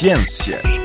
Ciência.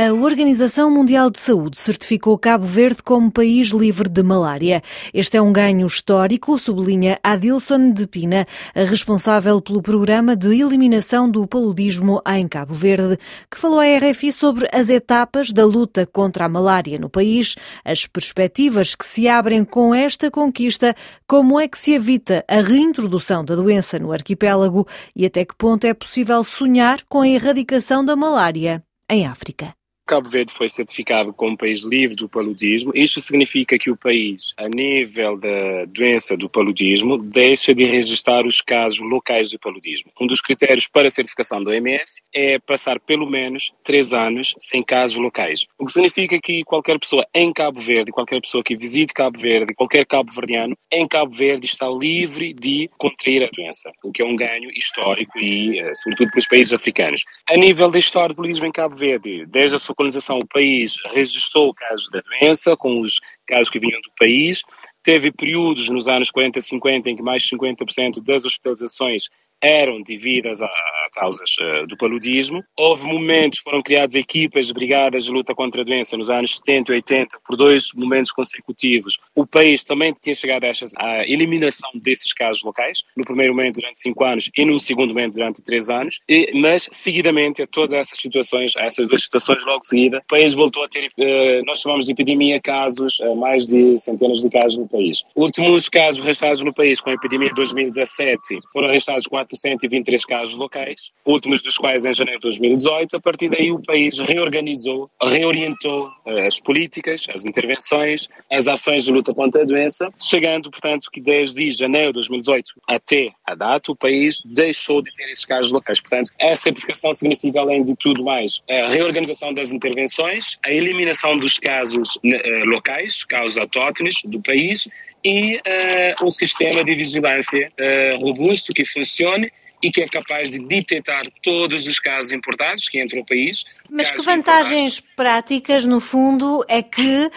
A Organização Mundial de Saúde certificou Cabo Verde como país livre de malária. Este é um ganho histórico, sublinha Adilson de Pina, responsável pelo programa de eliminação do paludismo em Cabo Verde, que falou à RFI sobre as etapas da luta contra a malária no país, as perspectivas que se abrem com esta conquista, como é que se evita a reintrodução da doença no arquipélago e até que ponto é possível sonhar com a erradicação da malária em África. Cabo Verde foi certificado como país livre do paludismo. Isto significa que o país, a nível da doença do paludismo, deixa de registrar os casos locais de paludismo. Um dos critérios para a certificação do OMS é passar pelo menos três anos sem casos locais. O que significa que qualquer pessoa em Cabo Verde, qualquer pessoa que visite Cabo Verde, qualquer cabo-verdiano em Cabo Verde está livre de contrair a doença, o que é um ganho histórico e, eh, sobretudo, para os países africanos. A nível da história do paludismo em Cabo Verde, desde a sua colonização, o país registrou casos da doença, com os casos que vinham do país. Teve períodos nos anos 40 e 50 em que mais de 50% das hospitalizações eram devidas a causas uh, do paludismo. Houve momentos, foram criadas equipas brigadas de luta contra a doença nos anos 70 e 80, por dois momentos consecutivos. O país também tinha chegado a eliminação desses casos locais, no primeiro momento durante cinco anos e no segundo momento durante três anos, e, mas seguidamente a todas essas situações, a essas duas situações logo seguida, o país voltou a ter, uh, nós chamamos de epidemia, casos, uh, mais de centenas de casos no país. Últimos casos registrados no país com a epidemia de 2017 foram registrados 423 casos locais, últimos dos quais em janeiro de 2018. A partir daí, o país reorganizou, reorientou eh, as políticas, as intervenções, as ações de luta contra a doença, chegando, portanto, que desde janeiro de 2018 até a data, o país deixou de ter esses casos locais. Portanto, a certificação significa, além de tudo mais, a reorganização das intervenções, a eliminação dos casos uh, locais, casos autóctones do país, e uh, um sistema de vigilância uh, robusto que funcione e que é capaz de detectar todos os casos importados que entram no país. Mas que vantagens práticas, no fundo, é que uh,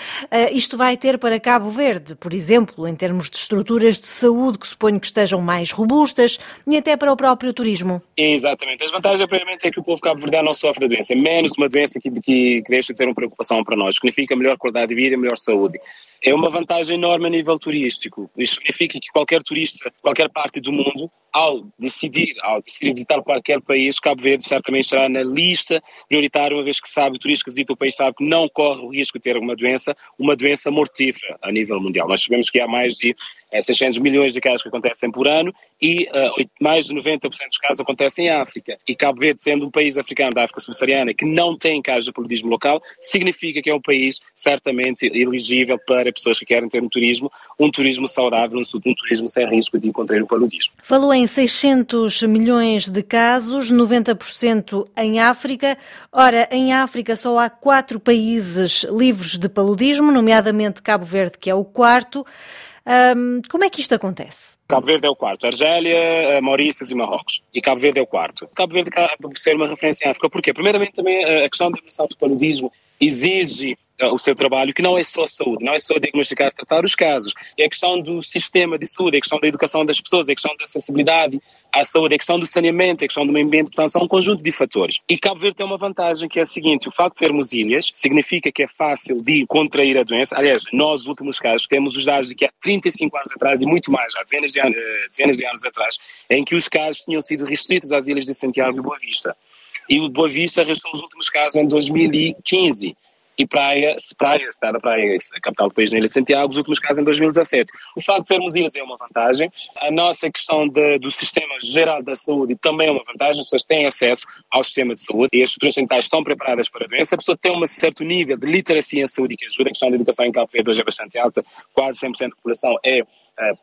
isto vai ter para Cabo Verde? Por exemplo, em termos de estruturas de saúde que suponho que estejam mais robustas e até para o próprio turismo. Exatamente. As vantagens, primeiramente, é que o povo cabo-verdiano não sofre da doença. É menos uma doença que, que, que deixa de ser uma preocupação para nós. Significa melhor qualidade de vida e melhor saúde é uma vantagem enorme a nível turístico. Isto significa que qualquer turista, qualquer parte do mundo, ao decidir, ao decidir visitar qualquer país, Cabo Verde certamente estará na lista prioritária, uma vez que sabe, o turista que visita o país sabe que não corre o risco de ter uma doença, uma doença mortífera a nível mundial. Nós sabemos que há mais de 600 milhões de casos que acontecem por ano e uh, mais de 90% dos casos acontecem em África. E Cabo Verde, sendo um país africano da África subsaariana que não tem casos de paludismo local, significa que é um país certamente elegível para pessoas que querem ter um turismo, um turismo saudável, um turismo sem risco de encontrar o paludismo. Falou em 600 milhões de casos, 90% em África. Ora, em África só há quatro países livres de paludismo, nomeadamente Cabo Verde, que é o quarto. Um, como é que isto acontece? Cabo Verde é o quarto, Argélia, eh, Maurícias e Marrocos. E Cabo Verde é o quarto. Cabo Verde acaba por ser uma referência em África. Porquê? Primeiramente, também eh, a questão da eliminação do paludismo exige o seu trabalho, que não é só saúde, não é só diagnosticar e tratar os casos, é a questão do sistema de saúde, é a questão da educação das pessoas, é a questão da acessibilidade à saúde, é a questão do saneamento, é a questão do meio ambiente, portanto, são um conjunto de fatores. E Cabo Verde tem uma vantagem que é a seguinte: o facto de sermos ilhas significa que é fácil de contrair a doença. Aliás, nós, nos últimos casos, temos os dados de que há 35 anos atrás e muito mais, há dezenas de, anos, eh, dezenas de anos atrás, em que os casos tinham sido restritos às ilhas de Santiago e Boa Vista. E o Boa Vista registrou os últimos casos em 2015 e Praia, Praia, cidade da Praia, a capital do país na Ilha de Santiago, os últimos casos em 2017. O facto de sermos ilhas é uma vantagem. A nossa questão de, do sistema geral da saúde também é uma vantagem. As pessoas têm acesso ao sistema de saúde e as estruturas sanitárias estão preparadas para a doença. A pessoa tem um certo nível de literacia em saúde que ajuda. A questão da educação em Cabo Verde hoje é bastante alta. Quase 100% da população é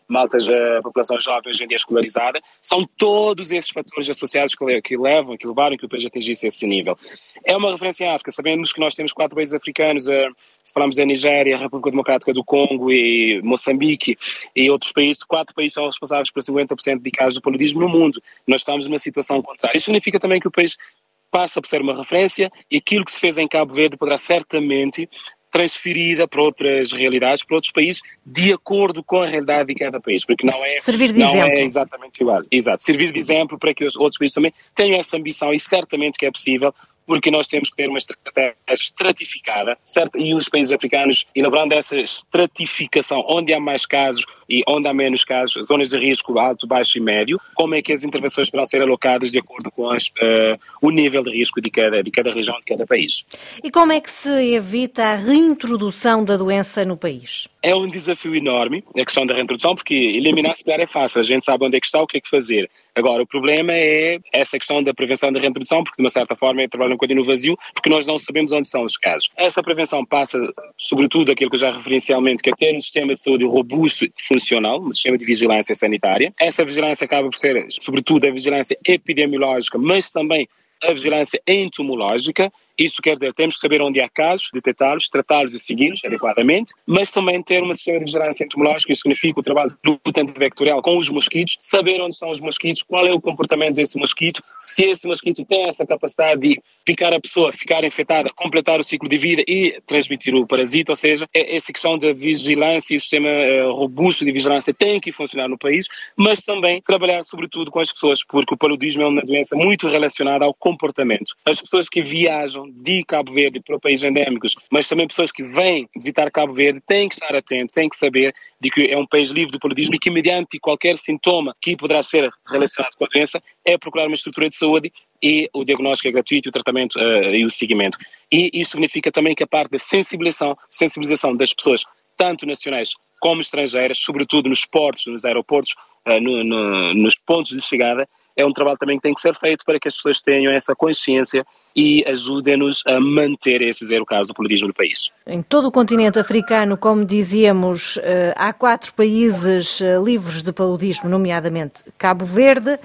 maltas, a população jovem hoje em dia escolarizada, são todos esses fatores associados que, levam, que levaram que o país atingisse esse nível. É uma referência em África, sabemos que nós temos quatro países africanos, uh, se falamos da Nigéria, a República Democrática do Congo e Moçambique e outros países, quatro países são responsáveis por 50% de casos de paludismo no mundo. Nós estamos numa situação contrária. Isso significa também que o país passa por ser uma referência e aquilo que se fez em Cabo Verde poderá certamente transferida para outras realidades, para outros países, de acordo com a realidade de cada país, porque não é, servir de não exemplo. é exatamente igual. Exato, servir de exemplo para que os outros países também tenham essa ambição e certamente que é possível, porque nós temos que ter uma estratégia estratificada, certo? E os países africanos, elaborando essa estratificação, onde há mais casos e onde há menos casos, zonas de risco alto, baixo e médio, como é que as intervenções poderão ser alocadas de acordo com as, uh, o nível de risco de cada, de cada região, de cada país. E como é que se evita a reintrodução da doença no país? É um desafio enorme a questão da reintrodução, porque eliminar se é fácil, a gente sabe onde é que está, o que é que fazer. Agora, o problema é essa questão da prevenção da reintrodução, porque de uma certa forma é trabalho um bocadinho no vazio, porque nós não sabemos onde são os casos. Essa prevenção passa, sobretudo, aquilo que eu já referencialmente, que é ter um sistema de saúde robusto e funcional, um sistema de vigilância sanitária. Essa vigilância acaba por ser, sobretudo, a vigilância epidemiológica, mas também a vigilância entomológica isso quer dizer, temos que saber onde há casos, detectá-los, tratá-los e segui-los adequadamente, mas também ter uma sistema de vigilância entomológica, isso significa o trabalho do antivectorial com os mosquitos, saber onde são os mosquitos, qual é o comportamento desse mosquito, se esse mosquito tem essa capacidade de picar a pessoa, ficar infectada, completar o ciclo de vida e transmitir o parasito, ou seja, é essa questão da vigilância e o sistema uh, robusto de vigilância tem que funcionar no país, mas também trabalhar sobretudo com as pessoas, porque o paludismo é uma doença muito relacionada ao comportamento. As pessoas que viajam de Cabo Verde para países endémicos, mas também pessoas que vêm visitar Cabo Verde têm que estar atentos, têm que saber de que é um país livre do paludismo e que mediante qualquer sintoma que poderá ser relacionado com a doença é procurar uma estrutura de saúde e o diagnóstico é gratuito, o tratamento uh, e o seguimento. E isso significa também que a parte da sensibilização, sensibilização das pessoas, tanto nacionais como estrangeiras, sobretudo nos portos, nos aeroportos, uh, no, no, nos pontos de chegada, é um trabalho também que tem que ser feito para que as pessoas tenham essa consciência e ajudem-nos a manter esse zero caso do paludismo no país. Em todo o continente africano, como dizíamos, eh, há quatro países eh, livres de paludismo, nomeadamente Cabo Verde.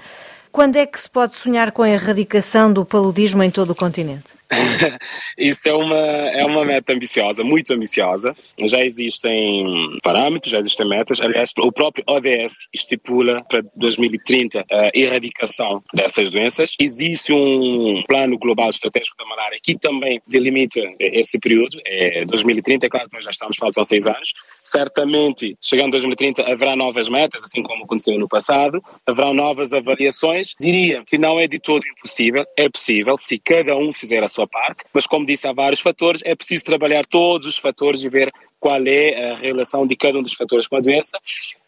Quando é que se pode sonhar com a erradicação do paludismo em todo o continente? Isso é uma, é uma meta ambiciosa, muito ambiciosa. Já existem parâmetros, já existem metas. Aliás, o próprio ODS estipula para 2030 a erradicação dessas doenças. Existe um plano global estratégico da malária que também delimita esse período, é 2030. É claro que nós já estamos, faltam seis anos. Certamente, chegando a 2030, haverá novas metas, assim como aconteceu no passado. Haverá novas avaliações. Diria que não é de todo impossível, é possível, se cada um fizer a sua parte, mas como disse, há vários fatores, é preciso trabalhar todos os fatores e ver qual é a relação de cada um dos fatores com a doença.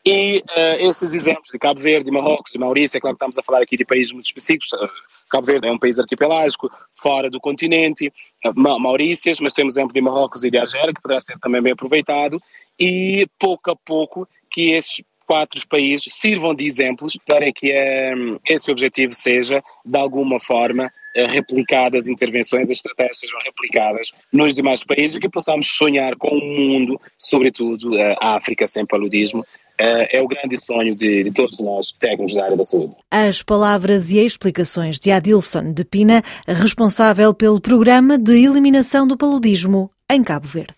E uh, esses exemplos de Cabo Verde, de Marrocos, de Maurícia, é claro que estamos a falar aqui de países muito específicos. Uh, Cabo Verde é um país arquipelágico, fora do continente, Maurícias, mas temos exemplo de Marrocos e de Argélia, que poderá ser também bem aproveitado. E pouco a pouco que esses quatro países sirvam de exemplos para que um, esse objetivo seja, de alguma forma, eh, replicadas, intervenções, as estratégias sejam replicadas nos demais países e que possamos sonhar com um mundo, sobretudo eh, a África sem paludismo, eh, é o grande sonho de, de, todos nós, técnicos da área da saúde. As palavras e explicações de Adilson de Pina, responsável pelo Programa de Eliminação do Paludismo em Cabo Verde.